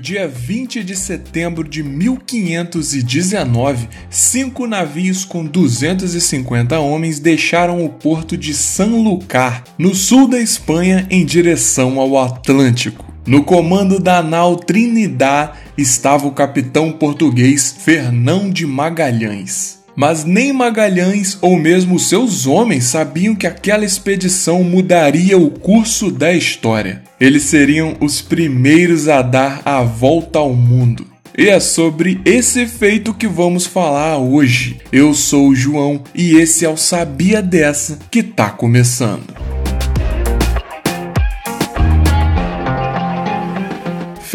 dia 20 de setembro de 1519, cinco navios com 250 homens deixaram o porto de Sanlúcar, no sul da Espanha, em direção ao Atlântico. No comando da nau Trinidad estava o capitão português Fernão de Magalhães. Mas nem Magalhães ou mesmo seus homens sabiam que aquela expedição mudaria o curso da história. Eles seriam os primeiros a dar a volta ao mundo. E é sobre esse feito que vamos falar hoje. Eu sou o João e esse é o Sabia Dessa que tá começando.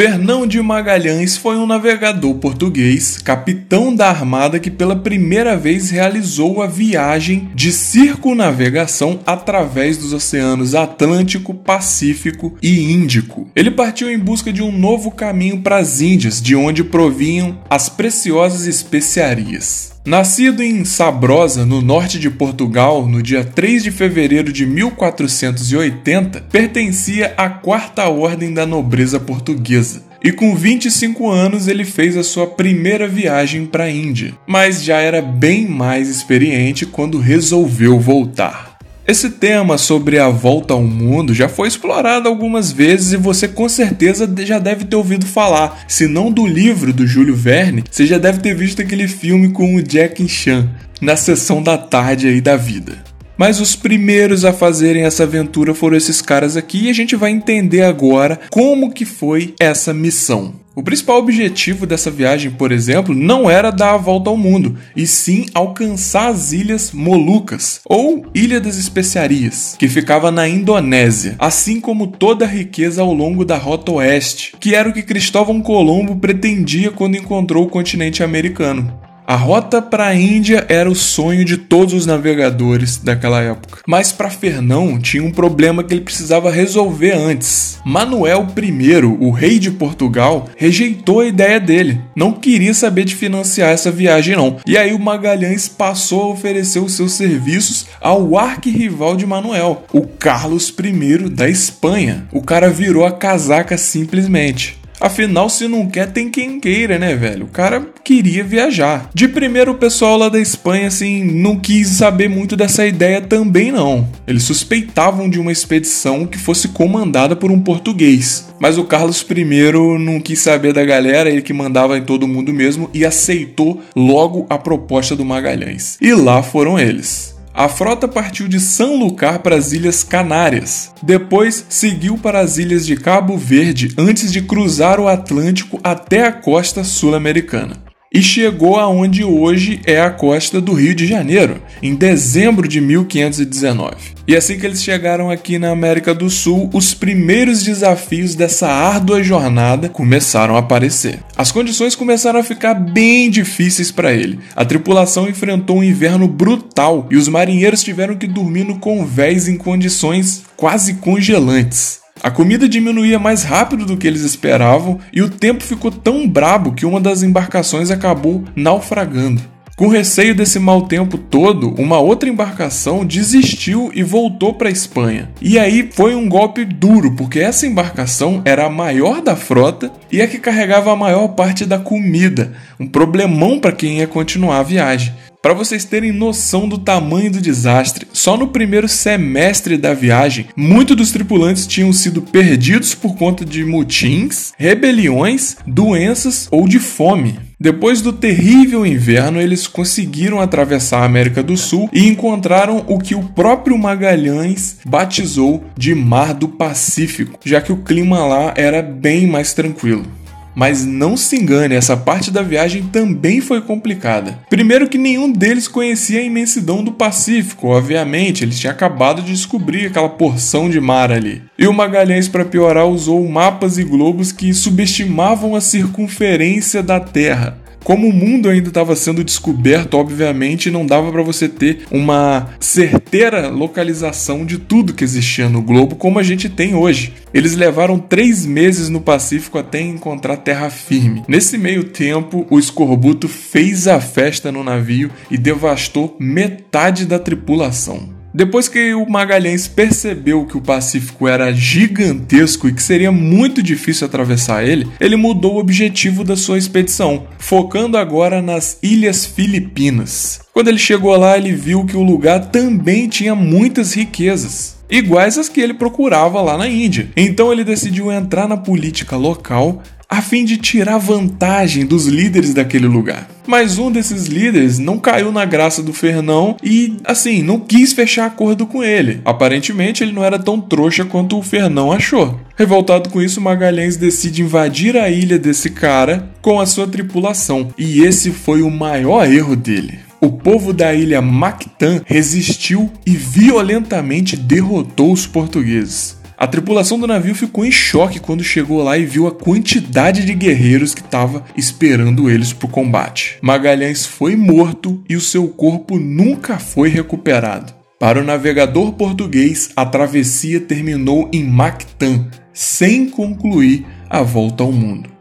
Fernão de Magalhães foi um navegador português, capitão da armada que pela primeira vez realizou a viagem de circunnavegação através dos oceanos Atlântico, Pacífico e Índico. Ele partiu em busca de um novo caminho para as Índias, de onde provinham as preciosas especiarias. Nascido em Sabrosa, no norte de Portugal, no dia 3 de fevereiro de 1480, pertencia à quarta ordem da nobreza portuguesa. E com 25 anos ele fez a sua primeira viagem para a Índia, mas já era bem mais experiente quando resolveu voltar. Esse tema sobre a volta ao mundo já foi explorado algumas vezes e você com certeza já deve ter ouvido falar. Se não do livro do Júlio Verne, você já deve ter visto aquele filme com o Jack Chan na sessão da tarde aí da vida. Mas os primeiros a fazerem essa aventura foram esses caras aqui e a gente vai entender agora como que foi essa missão. O principal objetivo dessa viagem, por exemplo, não era dar a volta ao mundo, e sim alcançar as Ilhas Molucas, ou Ilha das Especiarias, que ficava na Indonésia, assim como toda a riqueza ao longo da Rota Oeste, que era o que Cristóvão Colombo pretendia quando encontrou o continente americano. A rota para a Índia era o sonho de todos os navegadores daquela época. Mas para Fernão tinha um problema que ele precisava resolver antes. Manuel I, o rei de Portugal, rejeitou a ideia dele. Não queria saber de financiar essa viagem não. E aí o Magalhães passou a oferecer os seus serviços ao arquirrival de Manuel, o Carlos I da Espanha. O cara virou a casaca simplesmente. Afinal, se não quer, tem quem queira, né, velho? O cara queria viajar. De primeiro, o pessoal lá da Espanha, assim, não quis saber muito dessa ideia também, não. Eles suspeitavam de uma expedição que fosse comandada por um português. Mas o Carlos I não quis saber da galera, ele que mandava em todo mundo mesmo, e aceitou logo a proposta do Magalhães. E lá foram eles. A frota partiu de São Lucar para as Ilhas Canárias. Depois seguiu para as ilhas de Cabo Verde antes de cruzar o Atlântico até a costa sul-americana e chegou aonde hoje é a costa do Rio de Janeiro, em dezembro de 1519. E assim que eles chegaram aqui na América do Sul, os primeiros desafios dessa árdua jornada começaram a aparecer. As condições começaram a ficar bem difíceis para ele. A tripulação enfrentou um inverno brutal e os marinheiros tiveram que dormir no convés em condições quase congelantes. A comida diminuía mais rápido do que eles esperavam e o tempo ficou tão brabo que uma das embarcações acabou naufragando. Com receio desse mau tempo todo, uma outra embarcação desistiu e voltou para a Espanha. E aí foi um golpe duro, porque essa embarcação era a maior da frota e a que carregava a maior parte da comida, um problemão para quem ia continuar a viagem. Para vocês terem noção do tamanho do desastre, só no primeiro semestre da viagem, muitos dos tripulantes tinham sido perdidos por conta de mutins, rebeliões, doenças ou de fome. Depois do terrível inverno, eles conseguiram atravessar a América do Sul e encontraram o que o próprio Magalhães batizou de Mar do Pacífico, já que o clima lá era bem mais tranquilo. Mas não se engane, essa parte da viagem também foi complicada. Primeiro que nenhum deles conhecia a imensidão do Pacífico, obviamente, eles tinham acabado de descobrir aquela porção de mar ali. E o Magalhães, para piorar, usou mapas e globos que subestimavam a circunferência da Terra. Como o mundo ainda estava sendo descoberto, obviamente não dava para você ter uma certeira localização de tudo que existia no globo como a gente tem hoje. Eles levaram três meses no Pacífico até encontrar terra firme. Nesse meio tempo, o escorbuto fez a festa no navio e devastou metade da tripulação. Depois que o Magalhães percebeu que o Pacífico era gigantesco e que seria muito difícil atravessar ele, ele mudou o objetivo da sua expedição, focando agora nas Ilhas Filipinas. Quando ele chegou lá, ele viu que o lugar também tinha muitas riquezas iguais às que ele procurava lá na Índia. Então ele decidiu entrar na política local a fim de tirar vantagem dos líderes daquele lugar. Mas um desses líderes não caiu na graça do Fernão e, assim, não quis fechar acordo com ele. Aparentemente, ele não era tão trouxa quanto o Fernão achou. Revoltado com isso, Magalhães decide invadir a ilha desse cara com a sua tripulação, e esse foi o maior erro dele o povo da ilha Mactan resistiu e violentamente derrotou os portugueses. A tripulação do navio ficou em choque quando chegou lá e viu a quantidade de guerreiros que estava esperando eles para o combate. Magalhães foi morto e o seu corpo nunca foi recuperado. Para o navegador português, a travessia terminou em Mactan, sem concluir a volta ao mundo.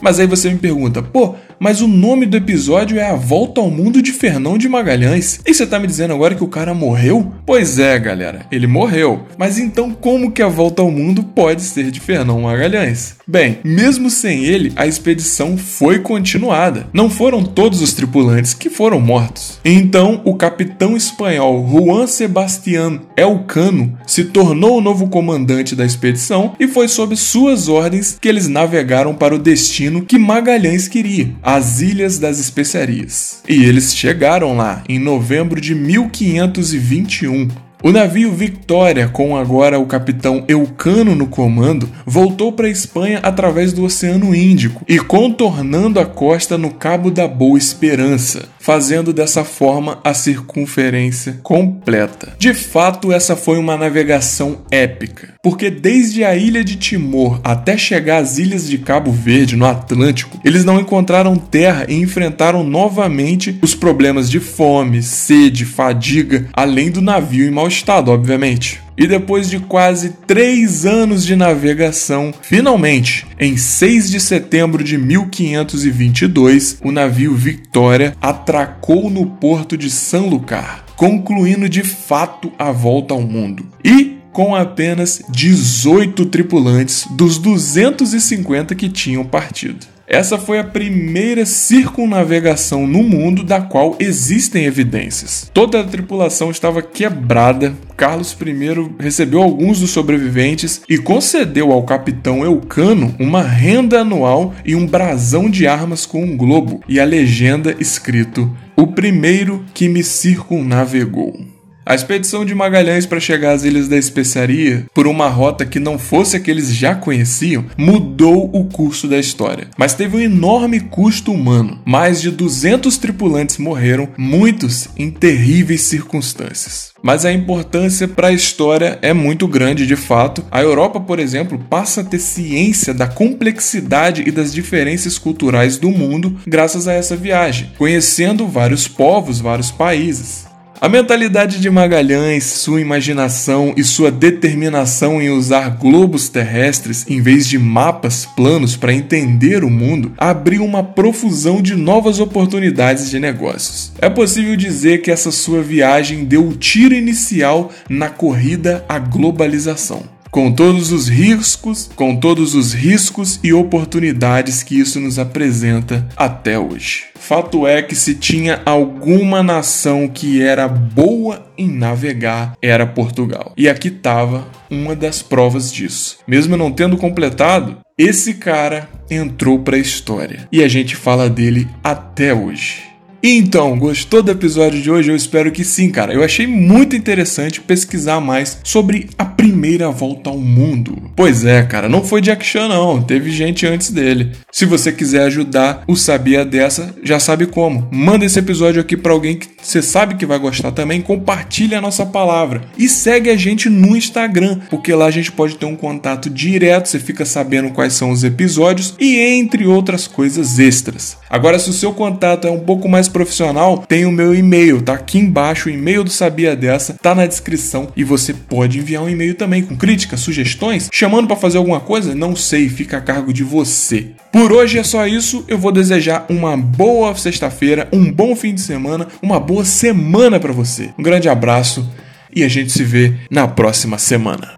Mas aí você me pergunta, pô, mas o nome do episódio é A Volta ao Mundo de Fernão de Magalhães. E você tá me dizendo agora que o cara morreu? Pois é, galera, ele morreu. Mas então como que a volta ao mundo pode ser de Fernão Magalhães? Bem, mesmo sem ele, a expedição foi continuada. Não foram todos os tripulantes que foram mortos. Então, o capitão espanhol Juan Sebastián Elcano se tornou o novo comandante da expedição e foi sob suas ordens que eles navegaram para o destino que Magalhães queria, as Ilhas das Especiarias. E eles chegaram lá em novembro de 1521 o navio Victoria, com agora o capitão Eucano no comando, voltou para a Espanha através do Oceano Índico e contornando a costa no Cabo da Boa Esperança, fazendo dessa forma a circunferência completa. De fato, essa foi uma navegação épica, porque desde a ilha de Timor até chegar às ilhas de Cabo Verde, no Atlântico, eles não encontraram terra e enfrentaram novamente os problemas de fome, sede, fadiga, além do navio em mau estado, obviamente. E depois de quase três anos de navegação, finalmente, em 6 de setembro de 1522, o navio Victoria atracou no porto de San Lucar, concluindo de fato a volta ao mundo. E com apenas 18 tripulantes dos 250 que tinham partido. Essa foi a primeira circunnavegação no mundo da qual existem evidências. Toda a tripulação estava quebrada. Carlos I recebeu alguns dos sobreviventes e concedeu ao capitão Eucano uma renda anual e um brasão de armas com um globo e a legenda escrito: O primeiro que me circunnavegou. A expedição de Magalhães para chegar às Ilhas da Especiaria, por uma rota que não fosse a que eles já conheciam, mudou o curso da história. Mas teve um enorme custo humano. Mais de 200 tripulantes morreram, muitos em terríveis circunstâncias. Mas a importância para a história é muito grande de fato. A Europa, por exemplo, passa a ter ciência da complexidade e das diferenças culturais do mundo graças a essa viagem, conhecendo vários povos, vários países. A mentalidade de Magalhães, sua imaginação e sua determinação em usar globos terrestres em vez de mapas planos para entender o mundo abriu uma profusão de novas oportunidades de negócios. É possível dizer que essa sua viagem deu o tiro inicial na corrida à globalização com todos os riscos, com todos os riscos e oportunidades que isso nos apresenta até hoje. Fato é que se tinha alguma nação que era boa em navegar, era Portugal. E aqui estava uma das provas disso. Mesmo não tendo completado, esse cara entrou para a história e a gente fala dele até hoje. Então, gostou do episódio de hoje? Eu espero que sim, cara. Eu achei muito interessante pesquisar mais sobre a primeira volta ao mundo. Pois é, cara, não foi Jack Chan não, teve gente antes dele. Se você quiser ajudar o Sabia dessa, já sabe como. Manda esse episódio aqui para alguém que você sabe que vai gostar também, compartilhe a nossa palavra e segue a gente no Instagram, porque lá a gente pode ter um contato direto, você fica sabendo quais são os episódios e entre outras coisas extras. Agora, se o seu contato é um pouco mais profissional, tem o meu e-mail, tá aqui embaixo, o e-mail do Sabia Dessa, tá na descrição e você pode enviar um e-mail também com críticas, sugestões, chamando para fazer alguma coisa, não sei, fica a cargo de você. Por hoje é só isso, eu vou desejar uma boa sexta-feira, um bom fim de semana, uma boa semana para você. Um grande abraço e a gente se vê na próxima semana.